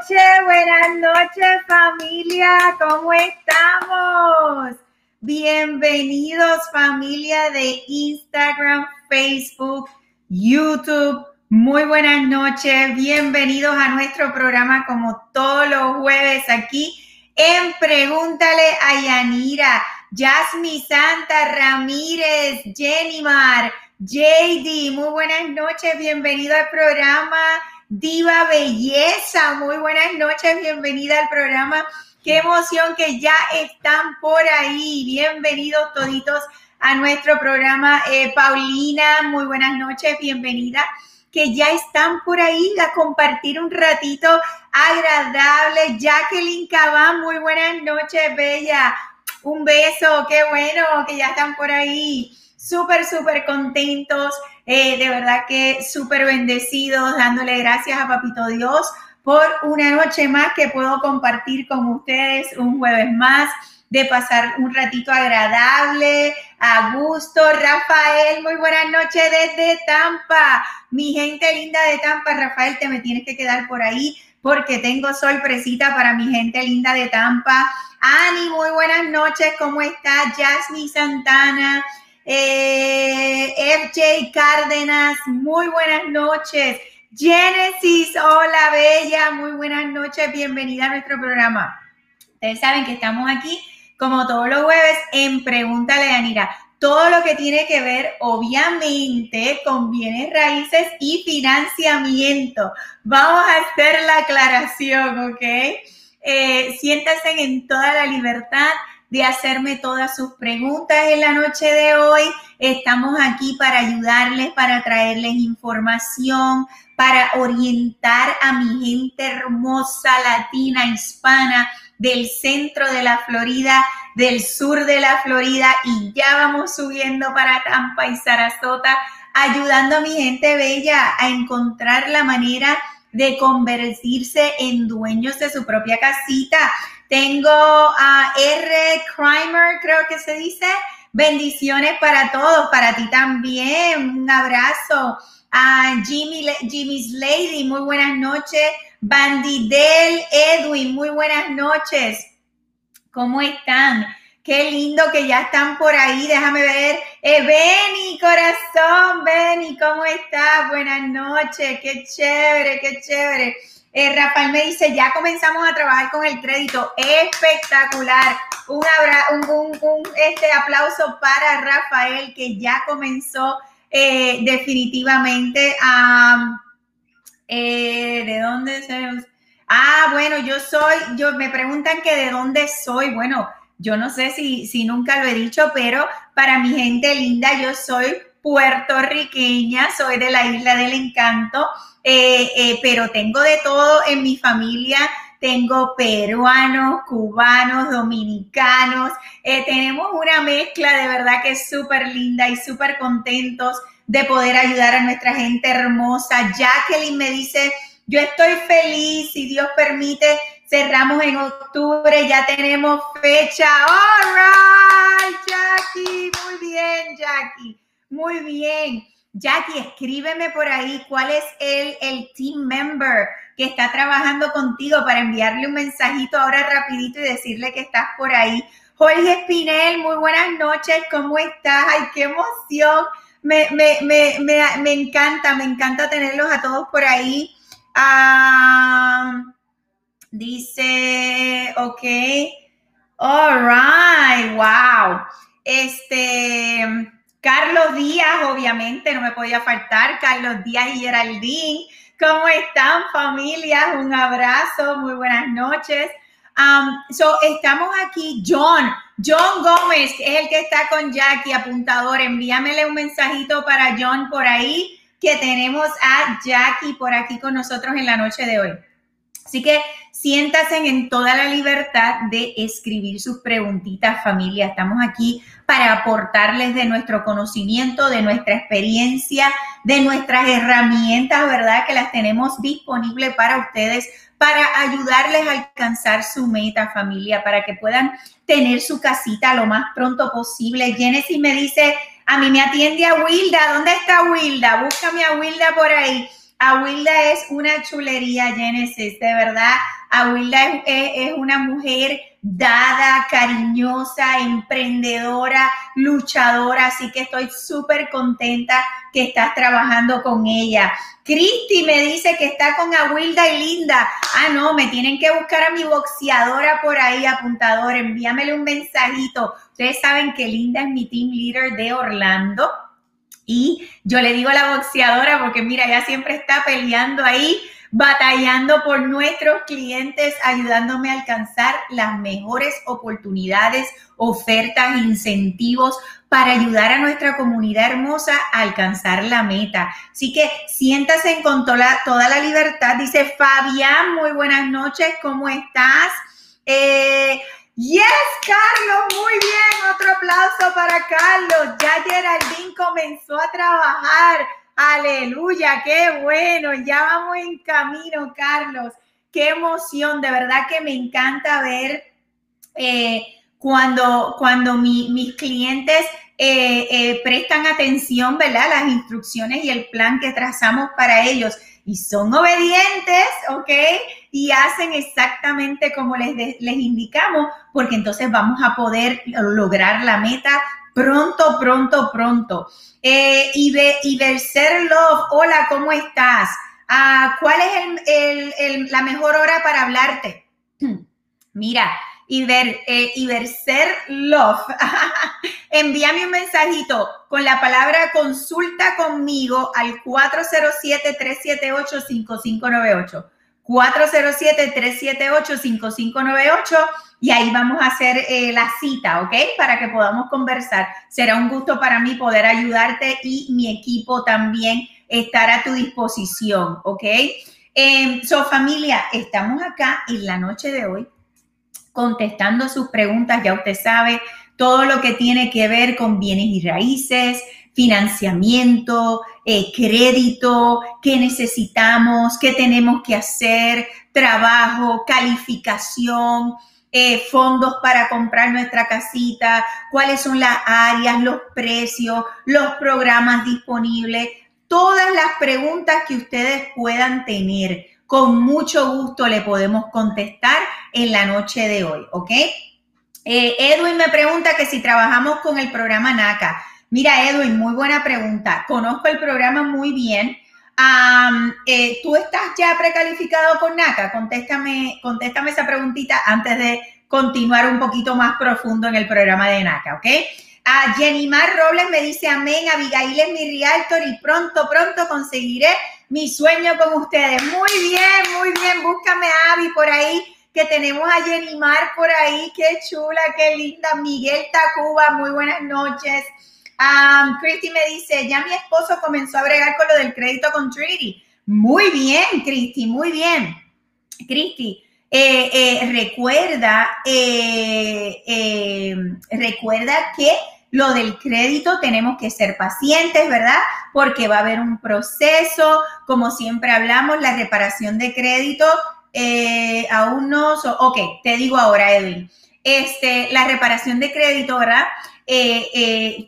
Buenas noches, buenas noches familia, ¿cómo estamos? Bienvenidos familia de Instagram, Facebook, YouTube. Muy buenas noches, bienvenidos a nuestro programa como todos los jueves aquí en Pregúntale a Yanira, Jasmine Santa Ramírez, Jenimar, JD, muy buenas noches, bienvenido al programa Diva Belleza, muy buenas noches, bienvenida al programa. Qué emoción que ya están por ahí. Bienvenidos toditos a nuestro programa. Eh, Paulina, muy buenas noches, bienvenida. Que ya están por ahí a compartir un ratito agradable. Jacqueline Cabán, muy buenas noches, Bella. Un beso, qué bueno que ya están por ahí. Súper, súper contentos eh, de verdad que súper bendecidos, dándole gracias a Papito Dios por una noche más que puedo compartir con ustedes, un jueves más, de pasar un ratito agradable, a gusto. Rafael, muy buenas noches desde Tampa. Mi gente linda de Tampa, Rafael, te me tienes que quedar por ahí porque tengo sorpresita para mi gente linda de Tampa. Ani, muy buenas noches, ¿cómo está? Jasmine Santana, eh, FJ Cárdenas, muy buenas noches. Genesis, hola Bella, muy buenas noches, bienvenida a nuestro programa. Ustedes saben que estamos aquí, como todos los jueves, en Pregúntale a. Todo lo que tiene que ver, obviamente, con bienes raíces y financiamiento. Vamos a hacer la aclaración, ¿ok? Eh, siéntense en toda la libertad de hacerme todas sus preguntas en la noche de hoy. Estamos aquí para ayudarles, para traerles información, para orientar a mi gente hermosa, latina, hispana, del centro de la Florida, del sur de la Florida y ya vamos subiendo para Tampa y Sarasota, ayudando a mi gente bella a encontrar la manera de convertirse en dueños de su propia casita. Tengo a R. Crimer, creo que se dice. Bendiciones para todos, para ti también. Un abrazo. A Jimmy, Jimmy's Lady, muy buenas noches. Bandidel Edwin, muy buenas noches. ¿Cómo están? Qué lindo que ya están por ahí. Déjame ver. Eh, Benny, corazón, Benny, ¿cómo estás? Buenas noches. Qué chévere, qué chévere. Eh, Rafael me dice, ya comenzamos a trabajar con el crédito. Espectacular. Un, un, este aplauso para Rafael que ya comenzó eh, definitivamente a... Eh, ¿De dónde se... Ah, bueno, yo soy, yo me preguntan que de dónde soy. Bueno, yo no sé si, si nunca lo he dicho, pero para mi gente linda, yo soy puertorriqueña, soy de la isla del encanto. Eh, eh, pero tengo de todo en mi familia. Tengo peruanos, cubanos, dominicanos. Eh, tenemos una mezcla de verdad que es súper linda y súper contentos de poder ayudar a nuestra gente hermosa. Jacqueline me dice, yo estoy feliz, si Dios permite, cerramos en octubre, ya tenemos fecha. All right, Jackie, muy bien, Jackie, muy bien. Jackie, escríbeme por ahí cuál es el, el team member que está trabajando contigo para enviarle un mensajito ahora rapidito y decirle que estás por ahí. Jorge Espinel, muy buenas noches, ¿cómo estás? Ay, qué emoción. Me, encanta, me encanta tenerlos a todos por ahí. Ah, dice, ok. All right, wow. Este, Carlos Díaz, obviamente, no me podía faltar. Carlos Díaz y Geraldine. ¿Cómo están, familias? Un abrazo, muy buenas noches. Um, so, estamos aquí, John. John Gómez es el que está con Jackie, apuntador. Envíamele un mensajito para John por ahí, que tenemos a Jackie por aquí con nosotros en la noche de hoy. Así que siéntase en toda la libertad de escribir sus preguntitas, familia. Estamos aquí para aportarles de nuestro conocimiento, de nuestra experiencia, de nuestras herramientas, ¿verdad? Que las tenemos disponibles para ustedes, para ayudarles a alcanzar su meta, familia, para que puedan tener su casita lo más pronto posible. Genesis me dice, a mí me atiende a Wilda. ¿Dónde está Wilda? Búscame a Wilda por ahí. Awilda es una chulería, Genesis, de verdad. Awilda es, es, una mujer dada, cariñosa, emprendedora, luchadora, así que estoy súper contenta que estás trabajando con ella. Cristi me dice que está con Awilda y Linda. Ah, no, me tienen que buscar a mi boxeadora por ahí, apuntador. Envíamele un mensajito. Ustedes saben que Linda es mi team leader de Orlando. Y yo le digo a la boxeadora, porque mira, ella siempre está peleando ahí, batallando por nuestros clientes, ayudándome a alcanzar las mejores oportunidades, ofertas, incentivos para ayudar a nuestra comunidad hermosa a alcanzar la meta. Así que siéntase con toda, toda la libertad. Dice Fabián, muy buenas noches, ¿cómo estás? Eh, Yes, Carlos, muy bien. Otro aplauso para Carlos. Ya Geraldine comenzó a trabajar. Aleluya, qué bueno. Ya vamos en camino, Carlos. Qué emoción. De verdad que me encanta ver eh, cuando, cuando mis clientes eh, eh, prestan atención, ¿verdad? Las instrucciones y el plan que trazamos para ellos y son obedientes, ¿ok? Y hacen exactamente como les, les indicamos, porque entonces vamos a poder lograr la meta pronto, pronto, pronto. Eh, y, y Verser Love, hola, ¿cómo estás? Ah, ¿Cuál es la mejor hora para hablarte? Mira, y, ver, eh, y love. Envíame un mensajito con la palabra consulta conmigo al 407-378-5598. 407-378-5598 y ahí vamos a hacer eh, la cita, ¿ok? Para que podamos conversar. Será un gusto para mí poder ayudarte y mi equipo también estar a tu disposición, ¿ok? Eh, so familia, estamos acá en la noche de hoy contestando sus preguntas, ya usted sabe, todo lo que tiene que ver con bienes y raíces, financiamiento, eh, crédito, qué necesitamos, qué tenemos que hacer, trabajo, calificación, eh, fondos para comprar nuestra casita, cuáles son las áreas, los precios, los programas disponibles, todas las preguntas que ustedes puedan tener con mucho gusto le podemos contestar en la noche de hoy, ¿ok? Eh, Edwin me pregunta que si trabajamos con el programa NACA. Mira, Edwin, muy buena pregunta. Conozco el programa muy bien. Eh, ¿Tú estás ya precalificado con NACA? Contéstame, contéstame esa preguntita antes de continuar un poquito más profundo en el programa de NACA, ¿ok? A Jenny Mar Robles me dice amén, Abigail es mi realtor y pronto, pronto conseguiré mi sueño con ustedes. Muy bien, muy bien, búscame a Abby por ahí, que tenemos a Jenny Mar por ahí, qué chula, qué linda. Miguel Tacuba, muy buenas noches. Um, Christy me dice, ya mi esposo comenzó a bregar con lo del crédito con Trinity. Muy bien, Christy, muy bien. Christy, eh, eh, recuerda, eh, recuerda que lo del crédito tenemos que ser pacientes, ¿verdad? Porque va a haber un proceso, como siempre hablamos, la reparación de crédito aún no, ok, te digo ahora, Edwin, este, la reparación de crédito, ¿verdad?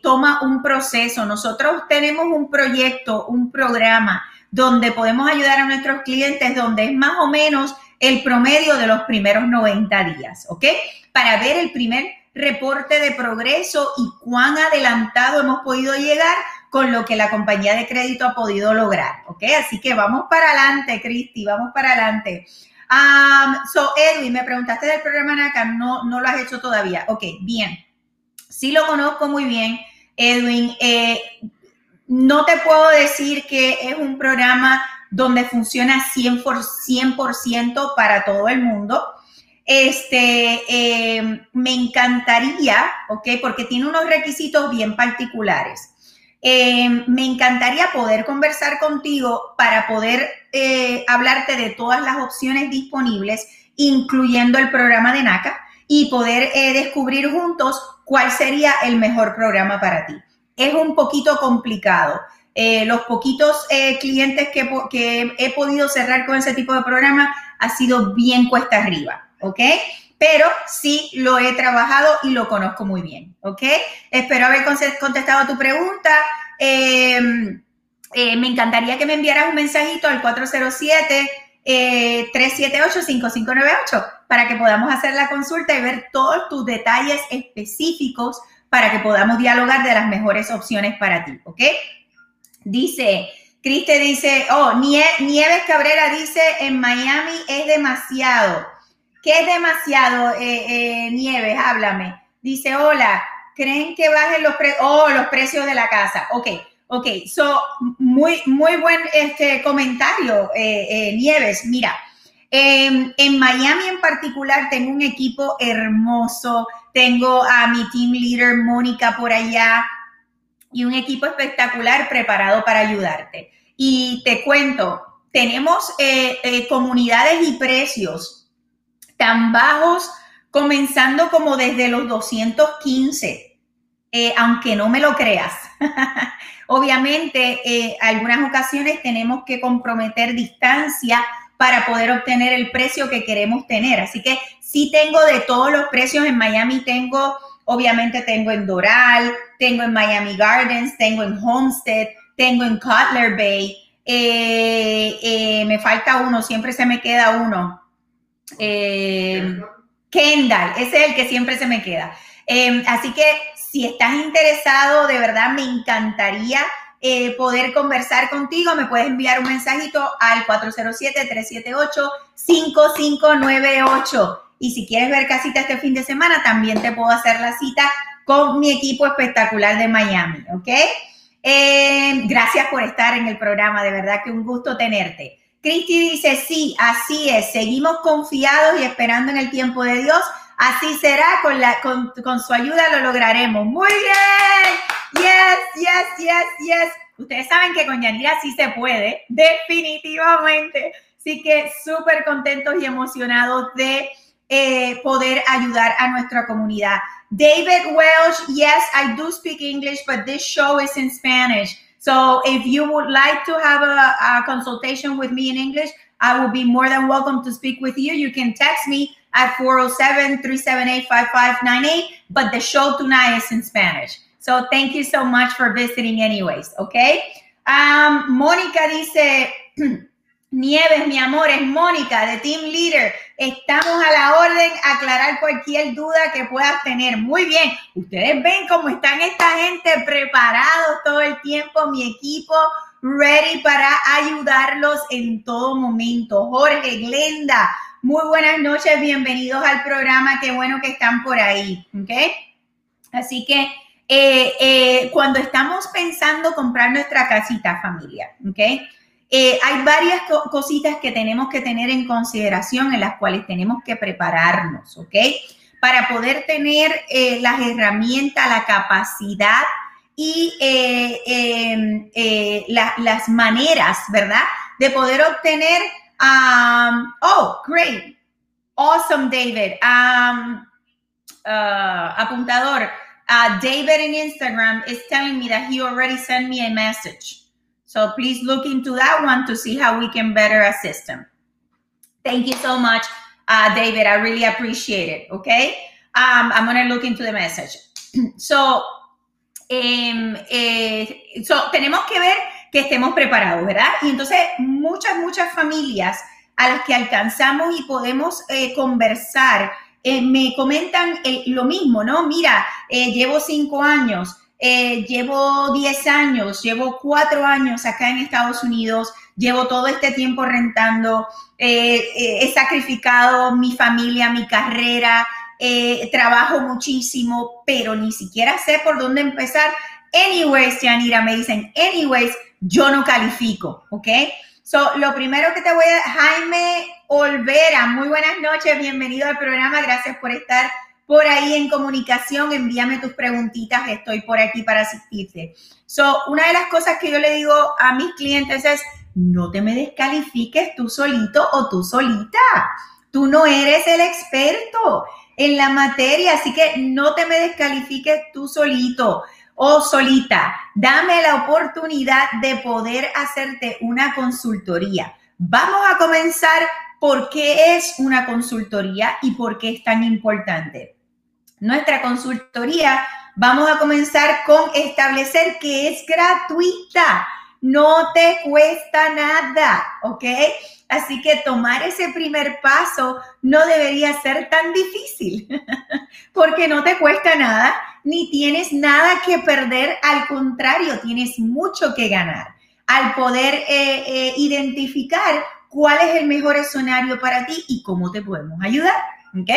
Toma un proceso. Nosotros tenemos un proyecto, un programa donde podemos ayudar a nuestros clientes, donde es más o menos el promedio de los primeros 90 días, ¿ok? Para ver el primer reporte de progreso y cuán adelantado hemos podido llegar con lo que la compañía de crédito ha podido lograr, ¿ok? Así que vamos para adelante, Cristi, vamos para adelante. Um, so, Edwin, me preguntaste del programa NACA, no, no lo has hecho todavía. Ok, bien. Sí lo conozco muy bien, Edwin. Eh, no te puedo decir que es un programa donde funciona 100%, para todo el mundo. Este, em, me encantaría, ¿ok? Porque tiene unos requisitos bien particulares. Em, me encantaría poder conversar contigo para poder eh, hablarte de todas las opciones disponibles, incluyendo el programa de NACA, y poder eh, descubrir juntos cuál sería el mejor programa para ti. Es un poquito complicado. Eh, los poquitos eh, clientes que, he podido cerrar con ese tipo de programa ha sido bien cuesta arriba, ¿ok? Pero sí lo he trabajado y lo conozco muy bien, ¿ok? Espero haber contestado tu pregunta. Em, me encantaría que me enviaras un mensajito al 407 378-5598 para que podamos hacer la consulta y ver todos tus detalles específicos para que podamos dialogar de las mejores opciones para ti, ¿ok? Dice, Criste dice, oh, Nieves Cabrera dice, en Miami es demasiado. ¿Qué es demasiado, eh, eh, Nieves? Háblame. Dice, hola, ¿creen que bajen los, oh, los precios de la casa? Ok, ok, so, muy, muy buen este, comentario, eh, Nieves. Mira, em, en Miami en particular tengo un equipo hermoso, tengo a mi team leader Mónica por allá y un equipo espectacular preparado para ayudarte. Y te cuento, tenemos comunidades y precios tan bajos, comenzando como desde los 215, eh, aunque no me lo creas. Obviamente, eh, algunas ocasiones tenemos que comprometer distancia para poder obtener el precio que queremos tener. Así que sí tengo de todos los precios en Miami, tengo, obviamente tengo en Doral, tengo en Miami Gardens, tengo en Homestead, tengo en Cutler Bay. Eh, me falta uno, siempre se me queda uno. Eh, Kendall, ese es el que siempre se me queda. Así que si estás interesado, de verdad me encantaría eh, poder conversar contigo. Me puedes enviar un mensajito al 407-378-5598. Y si quieres ver casita este fin de semana, también te puedo hacer la cita con mi equipo espectacular de Miami, ¿ok? Em, gracias por estar en el programa, de verdad que un gusto tenerte. Cristi dice, sí, así es, seguimos confiados y esperando en el tiempo de Dios. Así será, con, la, con, su ayuda lo lograremos. Muy bien. Yes, yes, yes, yes. Ustedes saben que con Yanira sí se puede, definitivamente. Así que súper contentos y emocionados de eh, poder ayudar a nuestra comunidad. David Welsh, yes, I do speak English, but this show is in Spanish. So if you would like to have a consultation with me in English, I will be more than welcome to speak with you. You can text me at 407-378-5598, but the show tonight is in Spanish. So thank you so much for visiting anyways, okay? Um, Mónica dice, Nieves, mi amor, es Mónica de Team Leader. Estamos a la orden, aclarar cualquier duda que puedas tener. Muy bien, ustedes ven cómo están esta gente preparados todo el tiempo, mi equipo ready para ayudarlos en todo momento. Jorge, Glenda, muy buenas noches, bienvenidos al programa, qué bueno que están por ahí, ¿ok? Así que eh, eh, cuando estamos pensando comprar nuestra casita, familia, ¿ok? Eh, hay varias cositas que tenemos que tener en consideración en las cuales tenemos que prepararnos, ¿ok? Para poder tener las herramientas, la capacidad y em, las maneras, ¿verdad? De poder obtener, um, oh, great, awesome, David. Um, uh, apuntador, uh, David in Instagram is telling me that he already sent me a message. So please look into that one to see how we can better assist them. Thank you so much, uh, David. I really appreciate it. Okay. Um, I'm going to look into the message. so, um, eh, so, tenemos que ver que estemos preparados, ¿verdad? Y entonces muchas, muchas familias a las que alcanzamos y podemos eh, conversar eh, me comentan eh, lo mismo, ¿no? Mira, llevo cinco años, llevo 10 años, llevo 4 años acá en Estados Unidos, llevo todo este tiempo rentando, he sacrificado mi familia, mi carrera, trabajo muchísimo, pero ni siquiera sé por dónde empezar. Anyways, Yanira, me dicen, anyways, yo no califico, ¿ok? So, lo primero que te voy a... Jaime Olvera, muy buenas noches, bienvenido al programa, gracias por estar por ahí en comunicación, envíame tus preguntitas, estoy por aquí para asistirte. So, una de las cosas que yo le digo a mis clientes es, no te me descalifiques tú solito o tú solita. Tú no eres el experto en la materia, así que no te me descalifiques tú solito o solita. Dame la oportunidad de poder hacerte una consultoría. Vamos a comenzar por qué es una consultoría y por qué es tan importante. Nuestra consultoría, vamos a comenzar con establecer que es gratuita. no te cuesta nada, ¿ok? Así que tomar ese primer paso no debería ser tan difícil, porque no te cuesta nada, ni tienes nada que perder, al contrario, tienes mucho que ganar al poder eh, eh, identificar cuál es el mejor escenario para ti y cómo te podemos ayudar, ¿ok?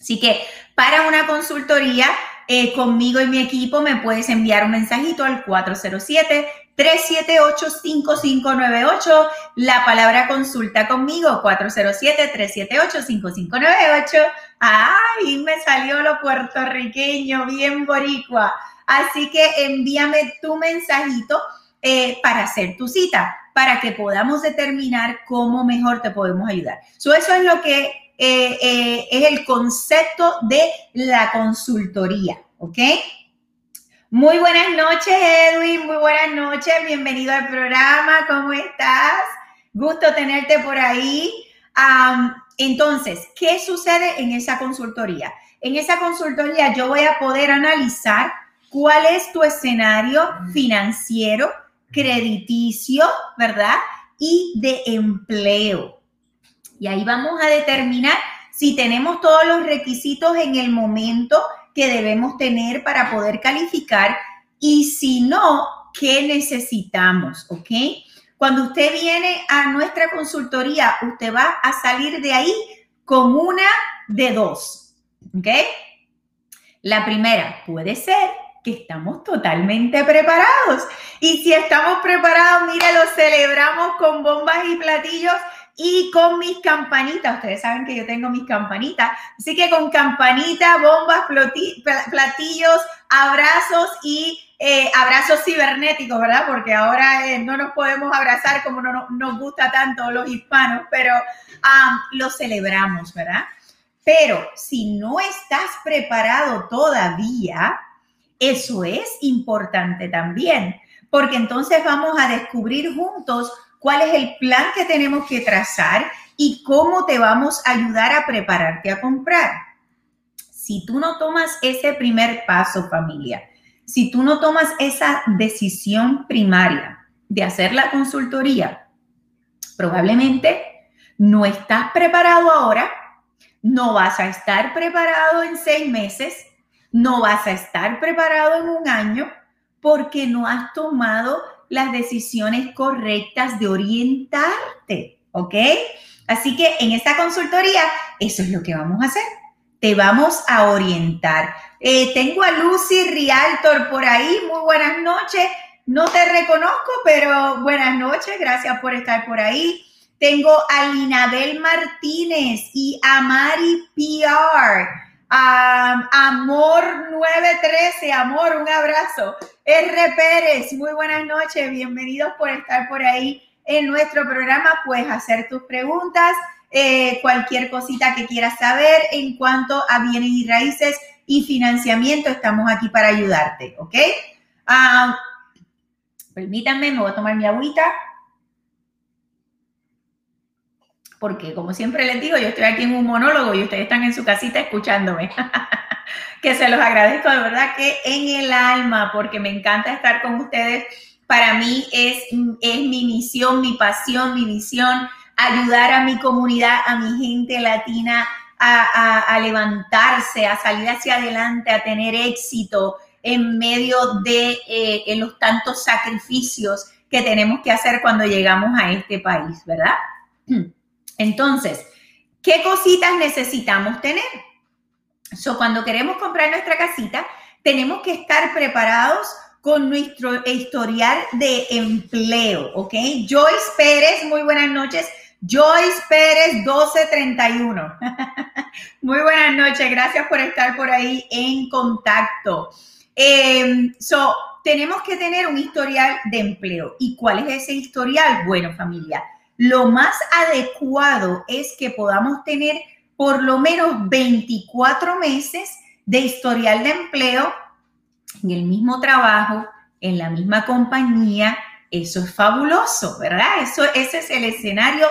Así que para una consultoría eh, conmigo y mi equipo me puedes enviar un mensajito al 407 378-5598. La palabra consulta conmigo, 407-378-5598. ¡Ay! Me salió lo puertorriqueño, bien boricua. Así que envíame tu mensajito eh, para hacer tu cita, para que podamos determinar cómo mejor te podemos ayudar. eso es lo que eh, eh, es el concepto de la consultoría, ¿ok? Muy buenas noches, Edwin. Muy buenas noches. Bienvenido al programa. ¿Cómo estás? Gusto tenerte por ahí. entonces, ¿qué sucede en esa consultoría? En esa consultoría yo voy a poder analizar cuál es tu escenario financiero, crediticio, ¿verdad? Y de empleo. Y ahí vamos a determinar si tenemos todos los requisitos en el momento que debemos tener para poder calificar y si no, ¿qué necesitamos? ¿Ok? Cuando usted viene a nuestra consultoría, usted va a salir de ahí con una de dos. ¿Ok? La primera puede ser que estamos totalmente preparados. Y si estamos preparados, mire, lo celebramos con bombas y platillos y con mis campanitas. Ustedes saben que yo tengo mis campanitas. Así que con campanitas, bombas, platillos, abrazos y eh, abrazos cibernéticos, ¿verdad? Porque ahora eh, no nos podemos abrazar como no, nos gusta tanto los hispanos, pero lo celebramos, ¿verdad? Pero si no estás preparado todavía, eso es importante también, porque entonces vamos a descubrir juntos cuál es el plan que tenemos que trazar y cómo te vamos a ayudar a prepararte a comprar. Si tú no tomas ese primer paso, familia, si tú no tomas esa decisión primaria de hacer la consultoría, probablemente no estás preparado ahora, no vas a estar preparado en seis meses, no vas a estar preparado en un año porque no has tomado las decisiones correctas de orientarte, ¿ok? Así que en esta consultoría, eso es lo que vamos a hacer. Te vamos a orientar. Eh, tengo a Lucy Rialtor por ahí. Muy buenas noches. No te reconozco, pero buenas noches. Gracias por estar por ahí. Tengo a Linabel Martínez y a Mari PR. Amor 913, amor, un abrazo. R. Pérez, muy buenas noches, bienvenidos por estar por ahí en nuestro programa. Puedes hacer tus preguntas, eh, cualquier cosita que quieras saber en cuanto a bienes y raíces y financiamiento, estamos aquí para ayudarte, ¿ok? Permítanme, me voy a tomar mi agüita. Porque como siempre les digo, yo estoy aquí en un monólogo y ustedes están en su casita escuchándome. que se los agradezco de verdad que en el alma, porque me encanta estar con ustedes. Para mí es, es mi misión, mi pasión, mi visión, ayudar a mi comunidad, a mi gente latina a, levantarse, a salir hacia adelante, a tener éxito en medio de eh, los tantos sacrificios que tenemos que hacer cuando llegamos a este país, ¿verdad? Entonces, ¿qué cositas necesitamos tener? So, cuando queremos comprar nuestra casita, tenemos que estar preparados con nuestro historial de empleo, ¿ok? Joyce Pérez, muy buenas noches. Joyce Pérez 1231. muy buenas noches, gracias por estar por ahí en contacto. Em, so, tenemos que tener un historial de empleo. ¿Y cuál es ese historial? Bueno, familia, lo más adecuado es que podamos tener por lo menos 24 meses de historial de empleo en el mismo trabajo, en la misma compañía. Eso es fabuloso, ¿verdad? Eso, ese es el escenario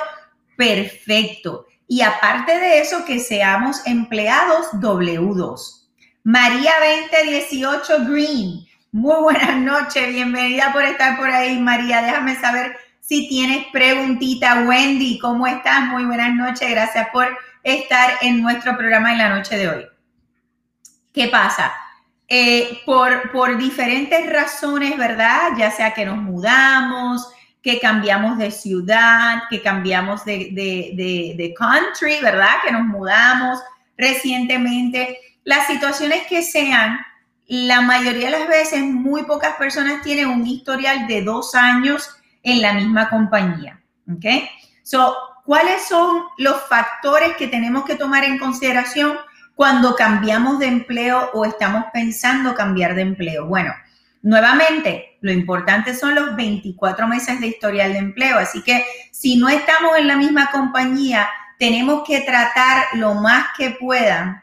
perfecto. Y aparte de eso, que seamos empleados W2. María 2018 Green. Muy buenas noches, bienvenida por estar por ahí, María. Déjame saber si tienes preguntita. Wendy, ¿cómo estás? Muy buenas noches, gracias por estar en nuestro programa en la noche de hoy. ¿Qué pasa? Eh, por, por diferentes razones, ¿verdad? Ya sea que nos mudamos, que cambiamos de ciudad, que cambiamos de, de, de, country, ¿verdad? Que nos mudamos recientemente. Las situaciones que sean, la mayoría de las veces muy pocas personas tienen un historial de dos años en la misma compañía. ¿Ok? So, ¿cuáles son los factores que tenemos que tomar en consideración cuando cambiamos de empleo o estamos pensando cambiar de empleo? Bueno, Nuevamente, lo importante son los 24 meses de historial de empleo, así que si no estamos en la misma compañía, tenemos que tratar lo más que puedan.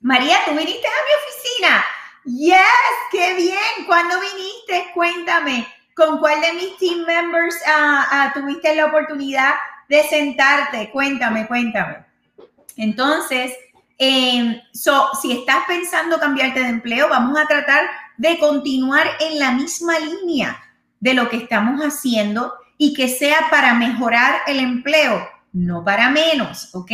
María, tú viniste a mi oficina. Yes, qué bien. ¿Cuándo viniste? Cuéntame, ¿con cuál de mis team members ah, ah, tuviste la oportunidad de sentarte? Cuéntame, cuéntame. Entonces, eh, si estás pensando cambiarte de empleo, vamos a tratar de continuar en la misma línea de lo que estamos haciendo y que sea para mejorar el empleo, no para menos, ¿ok?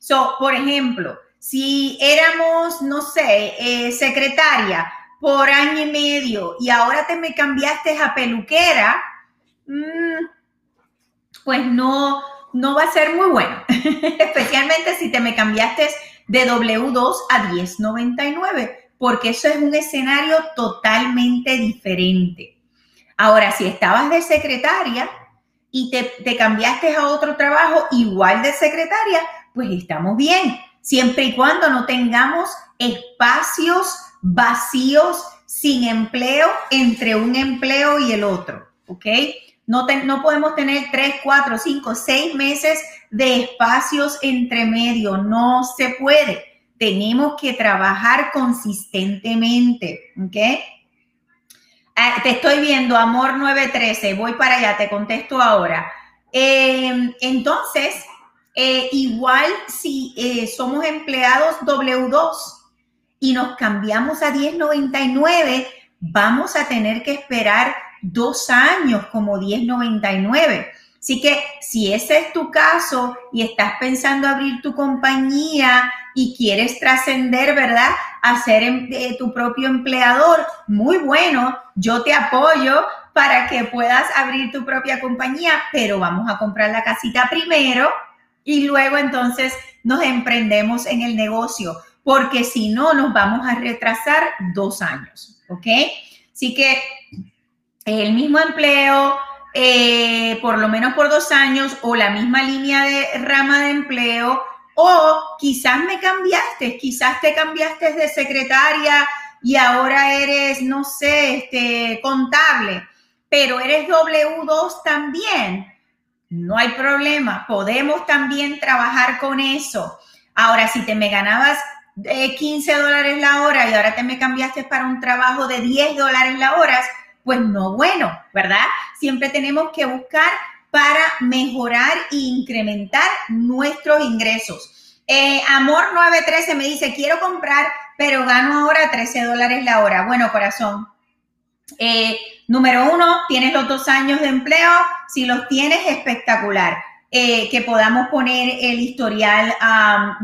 So, por ejemplo, si éramos, no sé, eh, secretaria por año y medio y ahora te me cambiaste a peluquera, mm, pues no, no va a ser muy bueno, especialmente si te me cambiaste de W2 a 1099 porque eso es un escenario totalmente diferente. Ahora, si estabas de secretaria y te, cambiaste a otro trabajo igual de secretaria, pues estamos bien, siempre y cuando no tengamos espacios vacíos sin empleo entre un empleo y el otro, ¿ok? No, no podemos tener tres, cuatro, cinco, seis meses de espacios entre medio, no se puede tenemos que trabajar consistentemente, ¿ok? Ah, te estoy viendo, amor 913, voy para allá, te contesto ahora. Em, entonces, eh, igual si eh, somos empleados W2 y nos cambiamos a 1099, vamos a tener que esperar dos años como 1099. Así que si ese es tu caso y estás pensando abrir tu compañía y quieres trascender, ¿verdad? A ser em, tu propio empleador, muy bueno, yo te apoyo para que puedas abrir tu propia compañía, pero vamos a comprar la casita primero y luego entonces nos emprendemos en el negocio, porque si no nos vamos a retrasar dos años, ¿ok? Así que el mismo empleo, eh, por lo menos por dos años o la misma línea de rama de empleo o quizás me cambiaste, quizás te cambiaste de secretaria y ahora eres, no sé, este, contable, pero eres W2 también. No hay problema, podemos también trabajar con eso. Ahora, si te me ganabas 15 dólares la hora y ahora te me cambiaste para un trabajo de 10 dólares la hora, pues no bueno, ¿verdad? Siempre tenemos que buscar para mejorar e incrementar nuestros ingresos. Eh, Amor 913 me dice, quiero comprar, pero gano ahora 13 dólares la hora. Bueno, corazón. Eh, número uno, tienes los dos años de empleo. Si los tienes, espectacular. Eh, que podamos poner el historial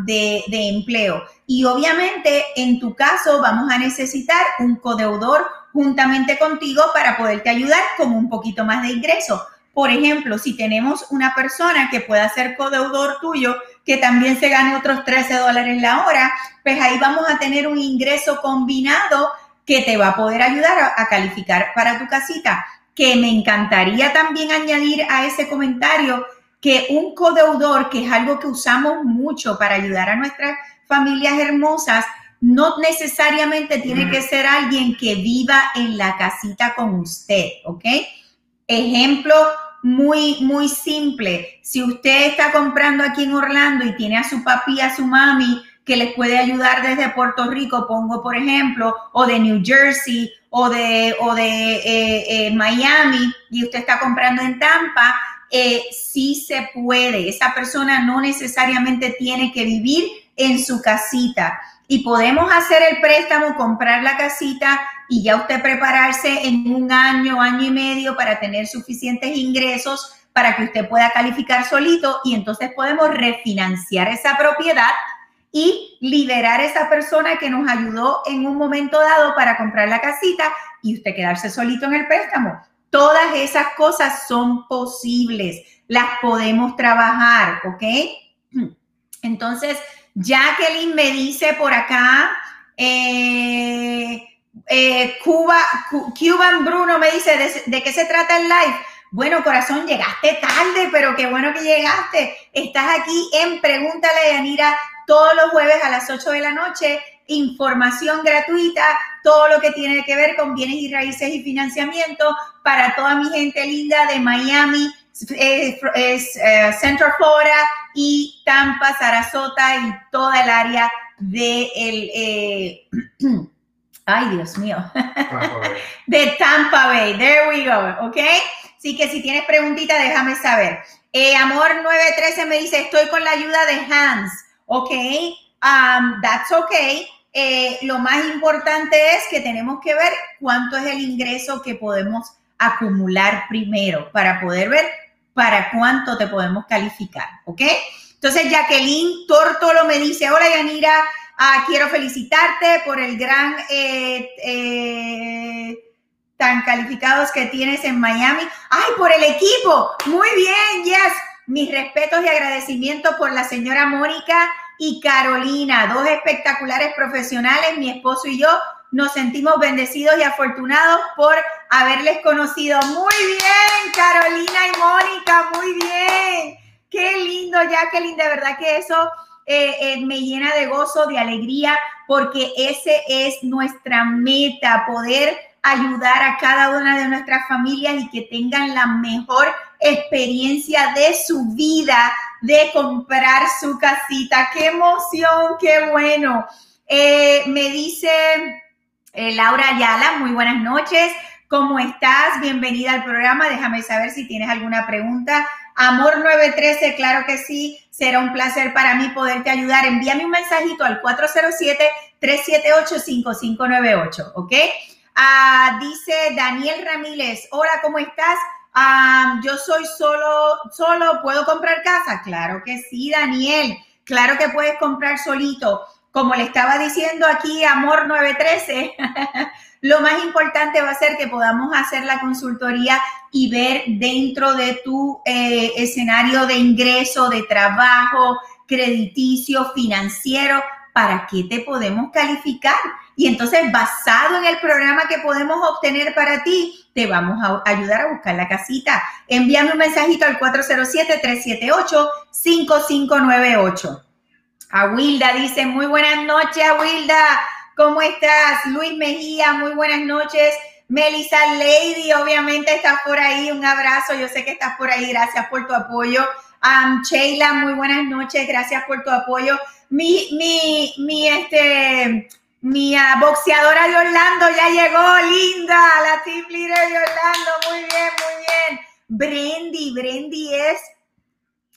de, empleo. Y obviamente, en tu caso, vamos a necesitar un codeudor juntamente contigo para poderte ayudar con un poquito más de ingreso. Por ejemplo, si tenemos una persona que pueda ser codeudor tuyo, que también se gane otros 13 dólares la hora, pues ahí vamos a tener un ingreso combinado que te va a poder ayudar a, a calificar para tu casita. Que me encantaría también añadir a ese comentario que un codeudor, que es algo que usamos mucho para ayudar a nuestras familias hermosas, no necesariamente tiene que ser alguien que viva en la casita con usted, ¿ok? Ejemplo muy, muy simple. Si usted está comprando aquí en Orlando y tiene a su papi a su mami que les puede ayudar desde Puerto Rico, pongo por ejemplo, o de New Jersey o de, o de eh, eh, Miami, y usted está comprando en Tampa, eh, sí se puede. Esa persona no necesariamente tiene que vivir en su casita y podemos hacer el préstamo, comprar la casita y ya usted prepararse en un año, año y medio para tener suficientes ingresos para que usted pueda calificar solito y entonces podemos refinanciar esa propiedad y liberar a esa persona que nos ayudó en un momento dado para comprar la casita y usted quedarse solito en el préstamo. Todas esas cosas son posibles, las podemos trabajar, ¿ok? Entonces, Jacqueline me dice por acá, eh, eh, Cuba, Cuban Bruno me dice, ¿de, ¿de, qué se trata el live? Bueno, corazón, llegaste tarde, pero qué bueno que llegaste. Estás aquí en Pregúntale a Yanira todos los jueves a las 8 de la noche. Información gratuita, todo lo que tiene que ver con bienes y raíces y financiamiento para toda mi gente linda de Miami, es, eh, Central Florida y Tampa, Sarasota y toda el área de el, eh, ay Dios mío, de Tampa Bay. There we go, ¿ok? Así que si tienes preguntita, déjame saber. Eh, Amor 913 me dice, estoy con la ayuda de Hans. Ok, um, that's okay. Eh, lo más importante es que tenemos que ver cuánto es el ingreso que podemos acumular primero para poder ver para cuánto te podemos calificar, ¿ok? Entonces, Jacqueline Tortolo me dice, hola Yanira, ah, quiero felicitarte por el gran eh, eh, tan calificados que tienes en Miami. ¡Ay, por el equipo! Muy bien, yes. Mis respetos y agradecimientos por la señora Mónica y Carolina, dos espectaculares profesionales, mi esposo y yo. Nos sentimos bendecidos y afortunados por haberles conocido. Muy bien, Carolina y Mónica, muy bien. Qué lindo, Jacqueline, de verdad que eso eh, eh, me llena de gozo, de alegría, porque ese es nuestra meta, poder ayudar a cada una de nuestras familias y que tengan la mejor experiencia de su vida de comprar su casita. ¡Qué emoción! ¡Qué bueno! Eh, me dice eh, Laura Ayala, muy buenas noches. ¿Cómo estás? Bienvenida al programa. Déjame saber si tienes alguna pregunta. Amor 913, claro que sí. Será un placer para mí poderte ayudar. Envíame un mensajito al 407-378-5598, ¿ok? Ah, dice Daniel Ramírez, hola, ¿cómo estás? Yo soy solo, solo, ¿puedo comprar casa? Claro que sí, Daniel, claro que puedes comprar solito. Como le estaba diciendo aquí, Amor 913, lo más importante va a ser que podamos hacer la consultoría y ver dentro de tu eh, escenario de ingreso, de trabajo, crediticio, financiero, para qué te podemos calificar y entonces, basado en el programa que podemos obtener para ti, te vamos a ayudar a buscar la casita. Envíame un mensajito al 407-378-5598. Wilda dice, muy buenas noches, Wilda. ¿Cómo estás? Luis Mejía, muy buenas noches. Melissa Lady, obviamente estás por ahí. Un abrazo. Yo sé que estás por ahí. Gracias por tu apoyo. Um, Sheila, muy buenas noches. Gracias por tu apoyo. Mi, mi, mi, este, mi boxeadora de Orlando ya llegó, linda, la team de Orlando, muy bien, muy bien. Brendy, Brendy es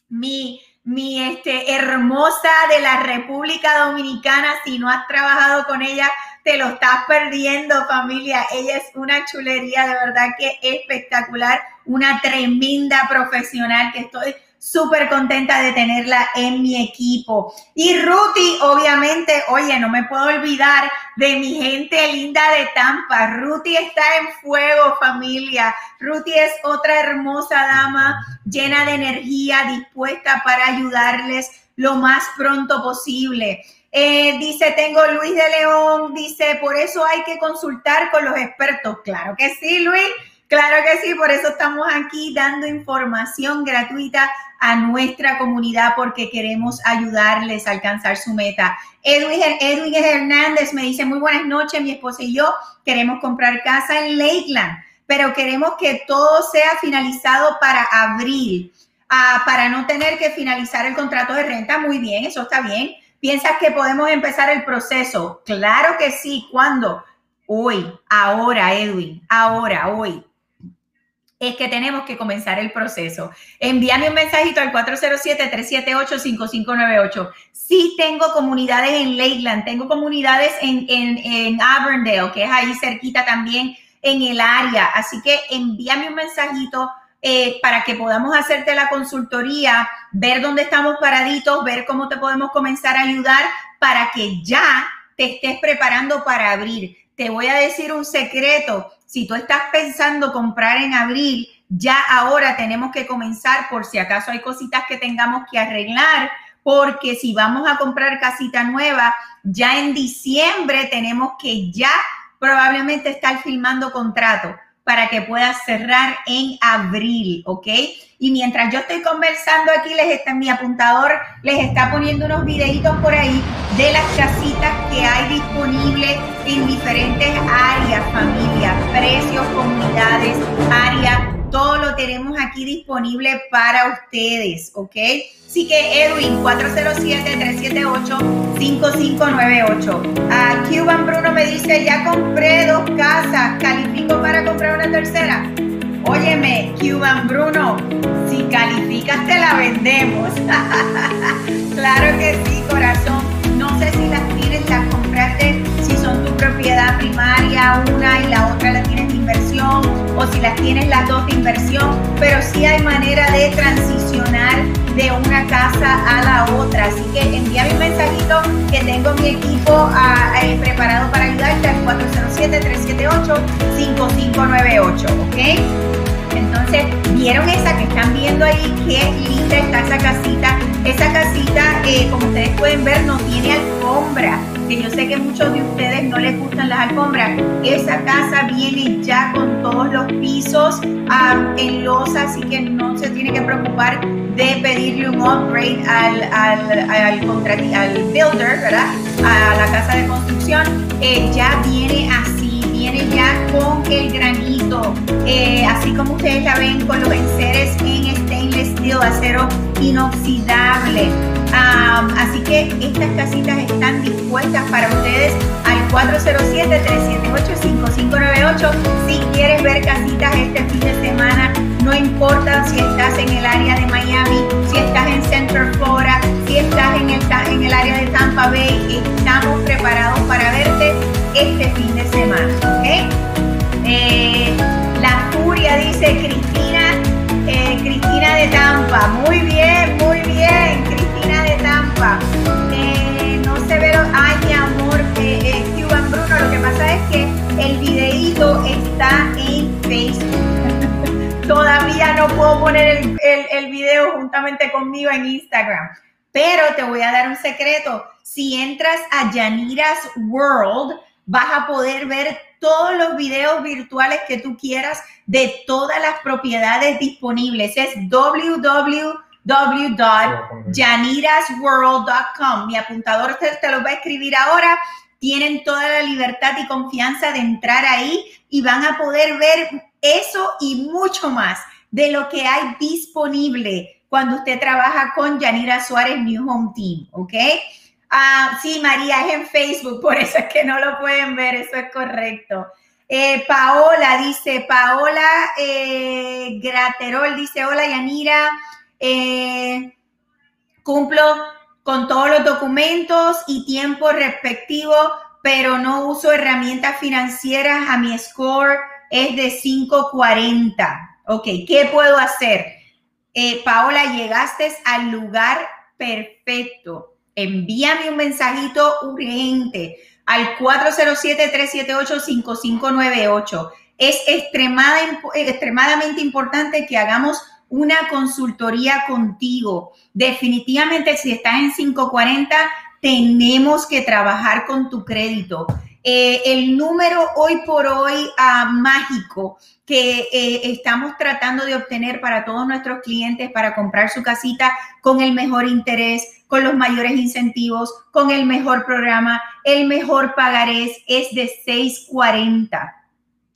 mi, mi este, hermosa de la República Dominicana. Si no has trabajado con ella, te lo estás perdiendo, familia. Ella es una chulería, de verdad que espectacular, una tremenda profesional que estoy súper contenta de tenerla en mi equipo. Y Ruti, obviamente, oye, no me puedo olvidar de mi gente linda de Tampa. Ruti está en fuego, familia. Ruti es otra hermosa dama llena de energía, dispuesta para ayudarles lo más pronto posible. Eh, dice, tengo Luis de León, dice, por eso hay que consultar con los expertos. Claro que sí, Luis. Claro que sí, por eso estamos aquí dando información gratuita a nuestra comunidad porque queremos ayudarles a alcanzar su meta. Edwin, Hernández me dice, muy buenas noches, mi esposa y yo queremos comprar casa en Lakeland, pero queremos que todo sea finalizado para abril, ah, para no tener que finalizar el contrato de renta. Muy bien, eso está bien. ¿Piensas que podemos empezar el proceso? Claro que sí. ¿Cuándo? Hoy, ahora, Edwin, ahora, hoy. Es que tenemos que comenzar el proceso. Envíame un mensajito al 407-378-5598. Sí tengo comunidades en Lakeland, tengo comunidades en, en, en Auburndale, que es ahí cerquita también en el área. Así que envíame un mensajito eh, para que podamos hacerte la consultoría, ver dónde estamos paraditos, ver cómo te podemos comenzar a ayudar para que ya te estés preparando para abrir. Te voy a decir un secreto. Si tú estás pensando comprar en abril, ya ahora tenemos que comenzar por si acaso hay cositas que tengamos que arreglar, porque si vamos a comprar casita nueva, ya en diciembre tenemos que ya probablemente estar filmando contrato para que puedas cerrar en abril, ¿ok? Y mientras yo estoy conversando aquí, les está, mi apuntador les está poniendo unos videitos por ahí de las casitas que hay disponibles en diferentes áreas, familias, precios, comunidades, áreas, todo lo tenemos aquí disponible para ustedes, ¿ok? Así que Edwin, 407-378-5598. Uh, Cuban Bruno me dice, ya compré dos casas, ¿califico para comprar una tercera? Óyeme, Cuban Bruno, si calificas te la vendemos. claro que sí, corazón. No sé si las tienes, las compraste, si son tu propiedad primaria, una y la las tienes las dos de inversión, pero sí hay manera de transicionar de una casa a la otra. Así que envía mi mensajito que tengo mi equipo eh, preparado para ayudarte al 407-378-5598, ¿ok? Entonces, ¿vieron esa que están viendo ahí? Qué linda está esa casita. Esa casita, eh, como ustedes pueden ver, no tiene alfombra. Yo sé que muchos de ustedes no les gustan las alfombras. Esa casa viene ya con todos los pisos um, en losa, así que no se tiene que preocupar de pedirle un upgrade al, al, al, al builder, ¿verdad? A la casa de construcción. Eh, ya viene así, viene ya con el granito, eh, así como ustedes la ven con los enseres en stainless steel, acero inoxidable. Así que estas casitas están dispuestas para ustedes al 407-378-5598. Si quieres ver casitas este fin de semana, no importa si estás en el área de Miami, si estás en Central Florida, si estás en el, en el área de Tampa Bay, estamos preparados para verte este fin de semana. Eh, la furia dice Cristina, eh, Cristina de Tampa. Muy bien, muy bien, Eh, no se ve, ay mi amor, Cuban Bruno, lo que pasa es que el videito está en Facebook. Todavía no puedo poner el, el, video juntamente conmigo en Instagram. Pero te voy a dar un secreto. Si entras a Yanira's World, vas a poder ver todos los videos virtuales que tú quieras de todas las propiedades disponibles. Es www.janirasworld.com. Mi apuntador te, te lo va a escribir ahora tienen toda la libertad y confianza de entrar ahí y van a poder ver eso y mucho más de lo que hay disponible cuando usted trabaja con Yanira Suárez New Home Team, ¿ok? Ah, sí, María, es en Facebook, por eso es que no lo pueden ver, eso es correcto. Eh, Paola dice, Paola eh, Graterol dice, hola Yanira, eh, cumplo con todos los documentos y tiempo respectivo, pero no uso herramientas financieras. A mi score es de 540. Ok, ¿qué puedo hacer? Eh, Paola, llegaste al lugar perfecto. Envíame un mensajito urgente al 407-378-5598. Es extremadamente importante que hagamos una consultoría contigo. Definitivamente, si estás en 540, tenemos que trabajar con tu crédito. Eh, el número hoy por hoy ah, mágico que eh, estamos tratando de obtener para todos nuestros clientes para comprar su casita con el mejor interés, con los mayores incentivos, con el mejor programa, el mejor pagarés es de 640.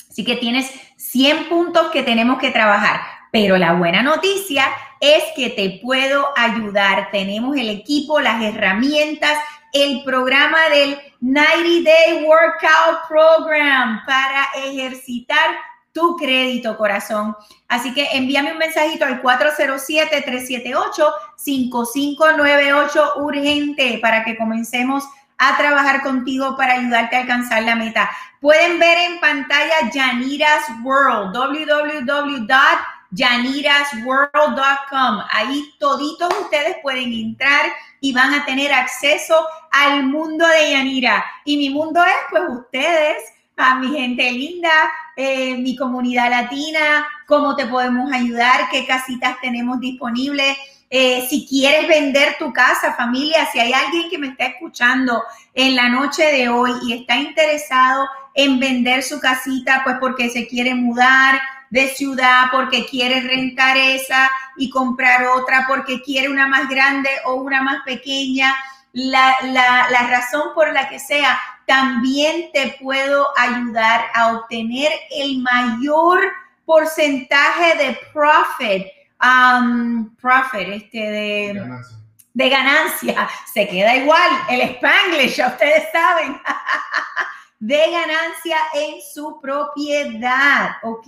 Así que tienes 100 puntos que tenemos que trabajar. Pero la buena noticia es que te puedo ayudar. Tenemos el equipo, las herramientas, el programa del 90 Day Workout Program para ejercitar tu crédito, corazón. Así que envíame un mensajito al 407-378-5598 urgente para que comencemos a trabajar contigo para ayudarte a alcanzar la meta. Pueden ver en pantalla Yanira's World, www.yanirasworld.com. Ahí toditos ustedes pueden entrar y van a tener acceso al mundo de Yanira. Y mi mundo es, pues, ustedes, a mi gente linda, eh, mi comunidad latina, cómo te podemos ayudar, qué casitas tenemos disponibles eh, si quieres vender tu casa, familia, si hay alguien que me está escuchando en la noche de hoy y está interesado en vender su casita, pues porque se quiere mudar de ciudad, porque quiere rentar esa y comprar otra, porque quiere una más grande o una más pequeña, la, la razón por la que sea, también te puedo ayudar a obtener el mayor porcentaje de profit um, profit, este de ganancia. de ganancia, se queda igual, el Spanglish, ya ustedes saben, de ganancia en su propiedad, ¿ok?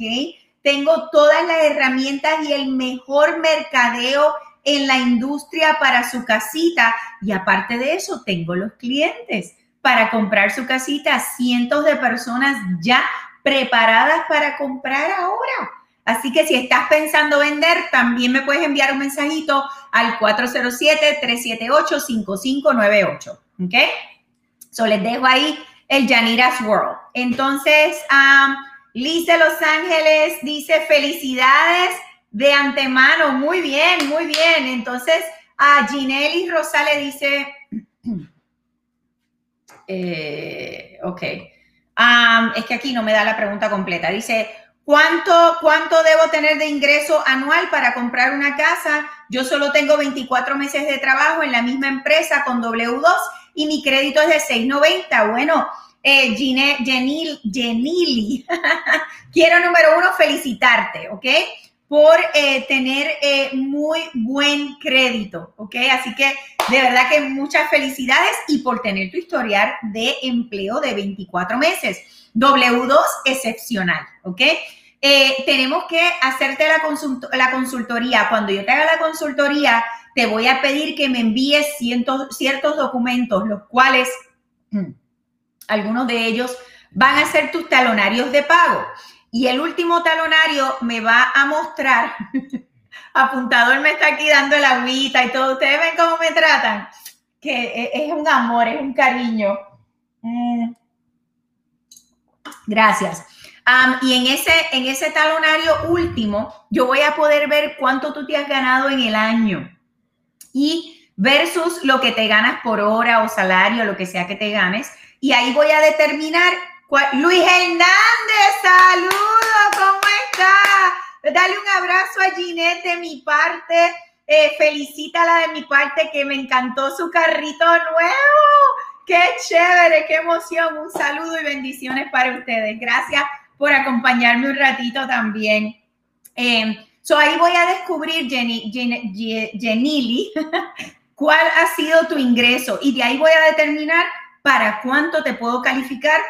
Tengo todas las herramientas y el mejor mercadeo en la industria para su casita y aparte de eso, tengo los clientes para comprar su casita, cientos de personas ya preparadas para comprar ahora. Así que si estás pensando vender, también me puedes enviar un mensajito al 407-378-5598. ¿Ok? So les dejo ahí el Yanira's World. Entonces, um, Liz de Los Ángeles dice felicidades de antemano. Muy bien, muy bien. Entonces, a Ginelli Rosales dice, eh, ok, es que aquí no me da la pregunta completa. Dice, ¿Cuánto, ¿Cuánto debo tener de ingreso anual para comprar una casa? Yo solo tengo 24 meses de trabajo en la misma empresa con W2 y mi crédito es de 690. Bueno, eh, Genili, quiero número uno felicitarte, ¿ok? Por eh, tener eh, muy buen crédito, ¿ok? Así que de verdad que muchas felicidades y por tener tu historial de empleo de 24 meses. W2 excepcional, ¿ok? Eh, tenemos que hacerte la, la consultoría. Cuando yo te haga la consultoría, te voy a pedir que me envíes ciertos documentos, los cuales mm, algunos de ellos van a ser tus talonarios de pago. Y el último talonario me va a mostrar, apuntador me está aquí dando la agüita y todo. Ustedes ven cómo me tratan, que e, es un amor, es un cariño. Mm. Gracias y en ese, en ese talonario último, yo voy a poder ver cuánto tú te has ganado en el año y versus lo que te ganas por hora o salario, lo que sea que te ganes. Y ahí voy a determinar. Luis Hernández, saludos, ¿cómo está? Dale un abrazo a Ginette de mi parte. Eh, felicítala de mi parte que me encantó su carrito nuevo. Qué chévere, qué emoción. Un saludo y bendiciones para ustedes. Gracias por acompañarme un ratito también. Eh, so ahí voy a descubrir, Jenny, Jenny, cuál ha sido tu ingreso y de ahí voy a determinar para cuánto te puedo calificar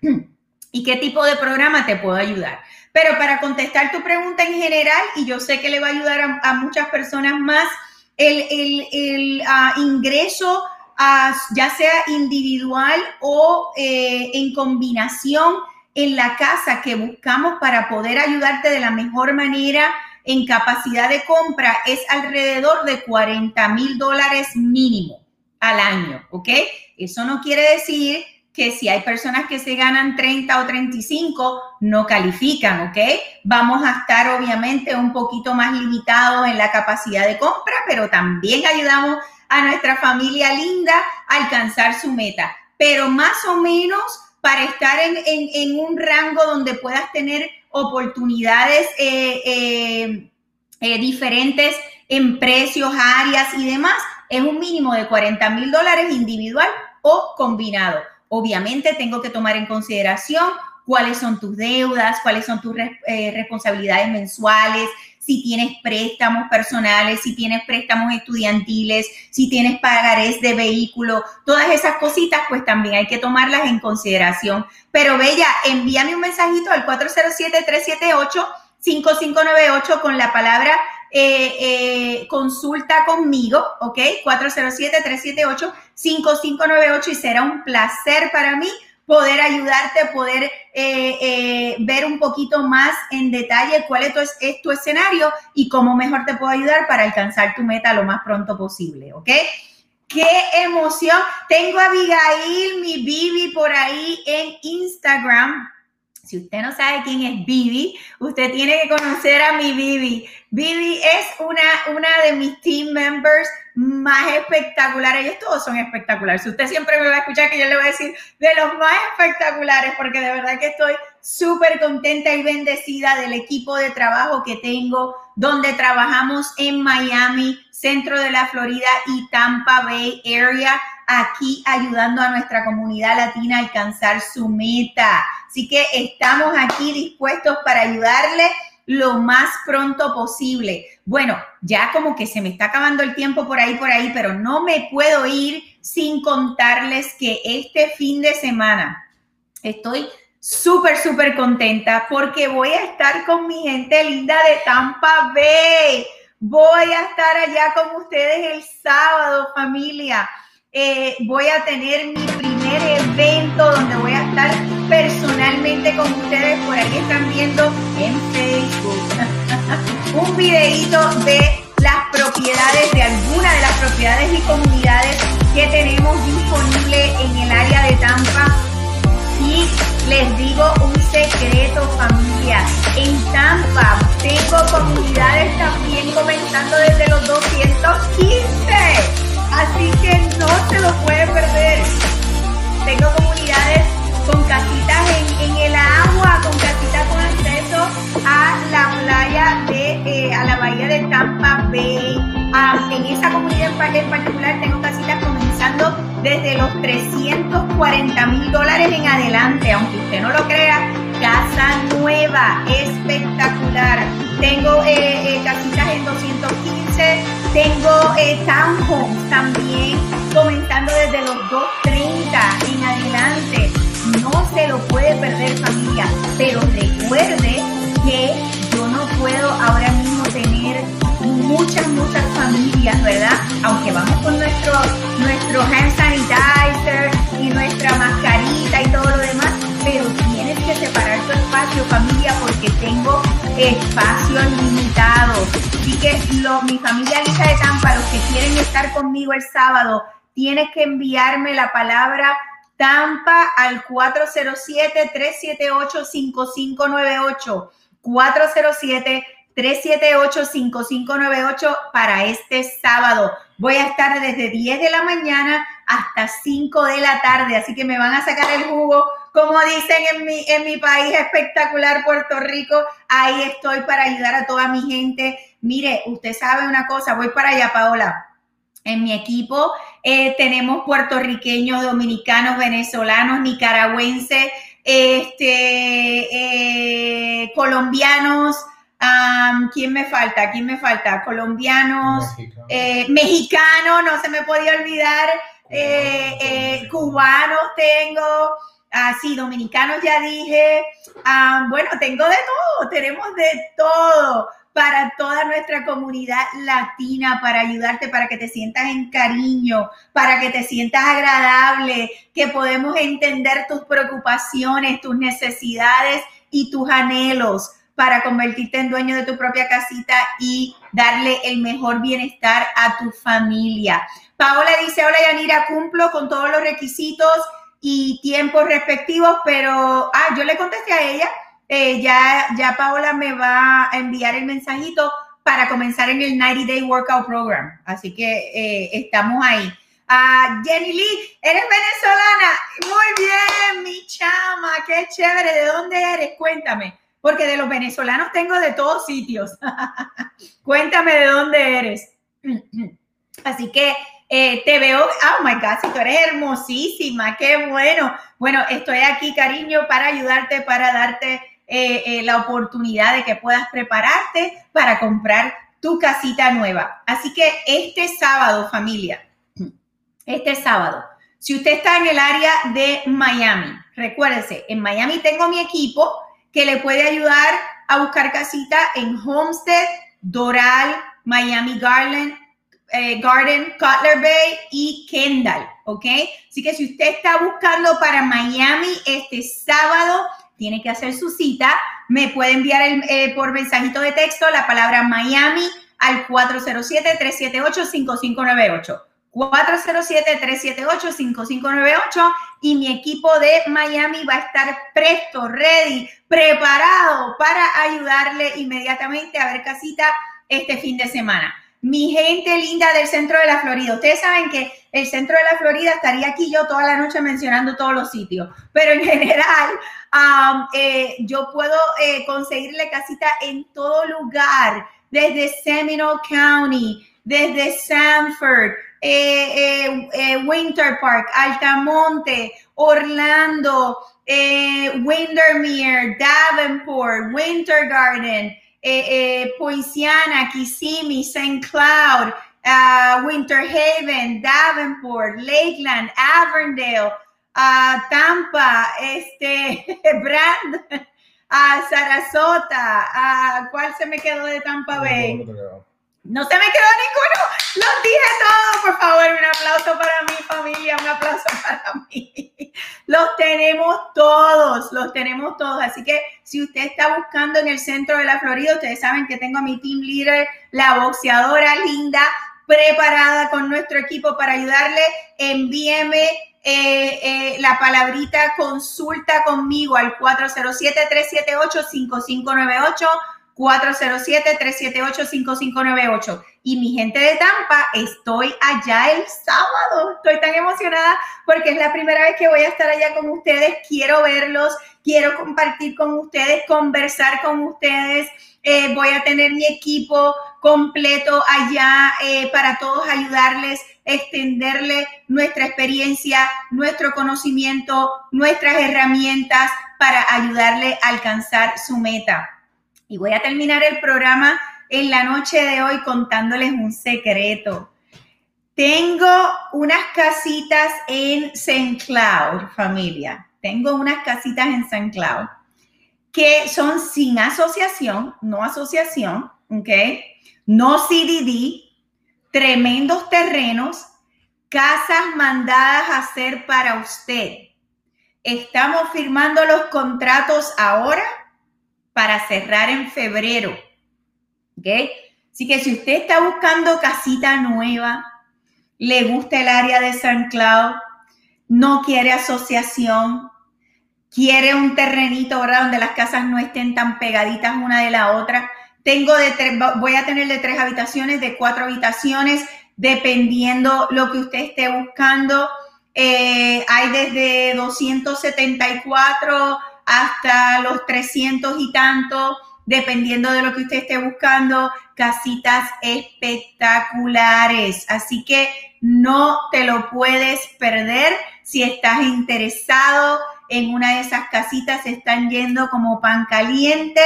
y qué tipo de programa te puedo ayudar. Pero para contestar tu pregunta en general, y yo sé que le va a ayudar a, muchas personas más, el, ah, ingreso, ah, ya sea individual o eh, en combinación, en la casa que buscamos para poder ayudarte de la mejor manera en capacidad de compra es alrededor de 40 mil dólares mínimo al año, ¿ok? Eso no quiere decir que si hay personas que se ganan 30 o 35, no califican, ¿ok? Vamos a estar obviamente un poquito más limitados en la capacidad de compra, pero también ayudamos a nuestra familia linda a alcanzar su meta. Pero más o menos para estar en, un rango donde puedas tener oportunidades eh, eh, eh, diferentes en precios, áreas y demás, es un mínimo de 40 mil dólares individual o combinado. Obviamente tengo que tomar en consideración cuáles son tus deudas, cuáles son tus responsabilidades mensuales, si tienes préstamos personales, si tienes préstamos estudiantiles, si tienes pagarés de vehículo, todas esas cositas, pues también hay que tomarlas en consideración. Pero Bella, envíame un mensajito al 407-378-5598 con la palabra eh, eh, consulta conmigo, ¿ok? 407-378-5598 y será un placer para mí poder ayudarte, poder eh, eh, ver un poquito más en detalle cuál es tu, es tu, escenario y cómo mejor te puedo ayudar para alcanzar tu meta lo más pronto posible, ¿ok? ¡Qué emoción! Tengo a Abigail, mi Bibi, por ahí en Instagram. Si usted no sabe quién es Bibi, usted tiene que conocer a mi Bibi. Bibi es una, una de mis team members más espectaculares. Ellos todos son espectaculares. Usted siempre me va a escuchar que yo le voy a decir de los más espectaculares, porque de verdad que estoy súper contenta y bendecida del equipo de trabajo que tengo, donde trabajamos en Miami, centro de la Florida y Tampa Bay Area, aquí ayudando a nuestra comunidad latina a alcanzar su meta. Así que estamos aquí dispuestos para ayudarle lo más pronto posible. Bueno, ya como que se me está acabando el tiempo por ahí, por ahí, pero no me puedo ir sin contarles que este fin de semana estoy súper, súper contenta porque voy a estar con mi gente linda de Tampa Bay. Voy a estar allá con ustedes el sábado, familia. Eh, voy a tener mi primer evento donde voy a estar personalmente con ustedes. Por ahí están viendo en Facebook un videito de las propiedades, de alguna de las propiedades y comunidades que tenemos disponible en el área de Tampa. Y les digo un secreto familia, en Tampa tengo comunidades también comenzando desde los 215. Así que no se lo puede perder. Tengo comunidades con casitas en, el agua, con casitas con acceso a la playa de, eh, a la bahía de Tampa Bay. Ah, en esa comunidad en particular tengo casitas comenzando desde los 340 mil dólares en adelante, aunque usted no lo crea, casa nueva, espectacular. Tengo eh, eh, casitas en 215, tengo eh, también, comenzando desde los 230 en adelante no se lo puede perder familia, pero recuerde que yo no puedo ahora mismo tener muchas, muchas familias, ¿verdad? Aunque vamos con nuestro, nuestro hand sanitizer y nuestra mascarita y todo lo demás, separar tu espacio, familia, porque tengo espacios limitados. Así que lo, mi familia lista de Tampa, los que quieren estar conmigo el sábado, tienes que enviarme la palabra Tampa al 407-378-5598. 407-378-5598 para este sábado. Voy a estar desde 10 de la mañana hasta 5 de la tarde, así que me van a sacar el jugo, como dicen en mi, en mi país espectacular, Puerto Rico. Ahí estoy para ayudar a toda mi gente. Mire, usted sabe una cosa, voy para allá, Paola en mi equipo eh, tenemos puertorriqueños, dominicanos, venezolanos, nicaragüenses, este, eh, colombianos. ¿Quién me falta? ¿Quién me falta? Colombianos, mexicanos, no se me podía olvidar, eh, cubanos tengo, ah, dominicanos ya dije, bueno, tengo de todo, tenemos de todo para toda nuestra comunidad latina, para ayudarte, para que te sientas en cariño, para que te sientas agradable, que podemos entender tus preocupaciones, tus necesidades y tus anhelos para convertirte en dueño de tu propia casita y darle el mejor bienestar a tu familia. Paola dice, hola Yanira, cumplo con todos los requisitos y tiempos respectivos, pero, ah, yo le contesté a ella eh, ya, ya Paola me va a enviar el mensajito para comenzar en el 90 Day Workout Program. Así que eh, estamos ahí. Ah, Jenny Lee, eres venezolana. Muy bien, mi chama, qué chévere. ¿De dónde eres? Cuéntame, porque de los venezolanos tengo de todos sitios. Cuéntame de dónde eres. Así que eh, te veo, oh my God, si tú eres hermosísima, qué bueno. Bueno, estoy aquí, cariño, para ayudarte, para darte la oportunidad de que puedas prepararte para comprar tu casita nueva. Así que este sábado, familia, este sábado, si usted está en el área de Miami, recuérdese, en Miami tengo mi equipo que le puede ayudar a buscar casita en Homestead, Doral, Miami Garland, eh, Garden, Cutler Bay y Kendall, ¿ok? Así que si usted está buscando para Miami este sábado, tiene que hacer su cita. Me puede enviar eh, por mensajito de texto la palabra Miami al 407-378-5598. 407-378-5598 y mi equipo de Miami va a estar presto, ready, preparado para ayudarle inmediatamente a ver casita este fin de semana. Mi gente linda del centro de la Florida, ustedes saben que el centro de la Florida estaría aquí yo toda la noche mencionando todos los sitios, pero en general um, eh, yo puedo eh, conseguirle casita en todo lugar, desde Seminole County, desde Sanford, eh, eh, Winter Park, Altamonte, Orlando, Windermere, Davenport, Winter Garden, Poinciana, Kissimmee, St. Cloud, uh, Winter Haven, Davenport, Lakeland, Avondale, uh, Tampa, este, Brand, uh, Sarasota, ¿cuál se me quedó de Tampa Bay? No se me quedó ninguno. Los dije todos. Por favor, un aplauso para mi familia, un aplauso para mí. Los tenemos todos, los tenemos todos. Así que si usted está buscando en el centro de la Florida, ustedes saben que tengo a mi team leader, la boxeadora linda, preparada con nuestro equipo para ayudarle. Envíeme eh, eh, la palabrita consulta conmigo al 407-378-5598 407-378-5598. Y mi gente de Tampa, estoy allá el sábado. Estoy tan emocionada porque es la primera vez que voy a estar allá con ustedes. Quiero verlos, quiero compartir con ustedes, conversar con ustedes. Eh, voy a tener mi equipo completo allá eh, para todos ayudarles, extenderle nuestra experiencia, nuestro conocimiento, nuestras herramientas para ayudarle a alcanzar su meta. Y voy a terminar el programa en la noche de hoy contándoles un secreto. Tengo unas casitas en St. Cloud, familia. Tengo unas casitas en St. Cloud que son sin asociación, no asociación, ¿ok? No CDD, tremendos terrenos, casas mandadas a hacer para usted. Estamos firmando los contratos ahora para cerrar en febrero. ¿Ok? Así que si usted está buscando casita nueva, le gusta el área de San Cloud, no quiere asociación, quiere un terrenito, ¿verdad? Donde las casas no estén tan pegaditas una de la otra. Tengo de voy a tener de tres habitaciones, de cuatro habitaciones, dependiendo lo que usted esté buscando. Eh, hay desde 274 hasta los 300 y tanto, dependiendo de lo que usted esté buscando, casitas espectaculares. Así que no te lo puedes perder si estás interesado en una de esas casitas, se están yendo como pan caliente.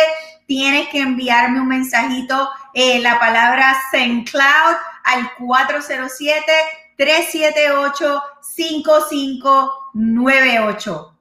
Tienes que enviarme un mensajito, eh, la palabra Cloud al 407 378 5598.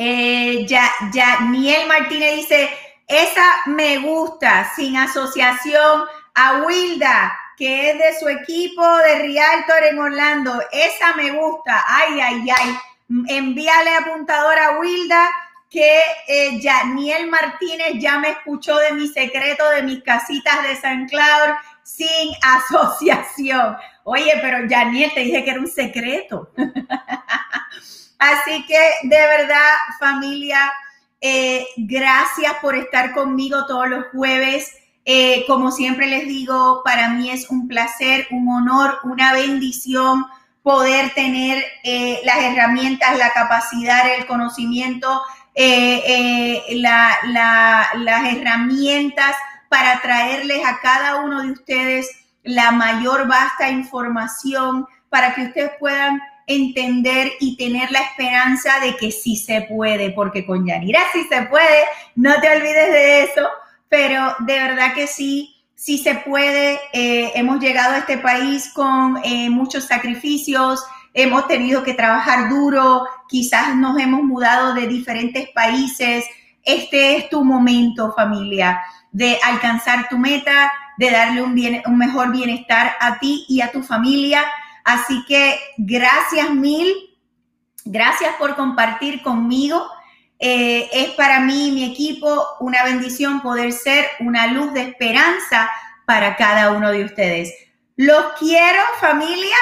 Eh, ya, ya, Niel Martínez dice, esa me gusta, sin asociación a Wilda, que es de su equipo de Rialtor en Orlando. Esa me gusta. Ay, ay, ay. Envíale apuntador a Wilda que eh, ya Niel Martínez ya me escuchó de mi secreto de mis casitas de San Cloud sin asociación. Oye, pero Niel te dije que era un secreto. Así que de verdad, familia, eh, gracias por estar conmigo todos los jueves. Eh, como siempre les digo, para mí es un placer, un honor, una bendición poder tener eh, las herramientas, la capacidad, el conocimiento, las herramientas para traerles a cada uno de ustedes la mayor vasta información para que ustedes puedan entender y tener la esperanza de que sí se puede, porque con Yanira sí se puede, no te olvides de eso, pero de verdad que sí, sí se puede. Eh, hemos llegado a este país con eh, muchos sacrificios, hemos tenido que trabajar duro, quizás nos hemos mudado de diferentes países. Este es tu momento, familia, de alcanzar tu meta, de darle un, bien, un mejor bienestar a ti y a tu familia. Así que gracias mil, gracias por compartir conmigo. Eh, es para mí y mi equipo una bendición poder ser una luz de esperanza para cada uno de ustedes. Los quiero familia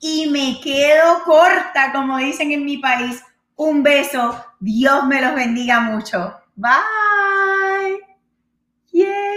y me quedo corta, como dicen en mi país. Un beso. Dios me los bendiga mucho. Bye.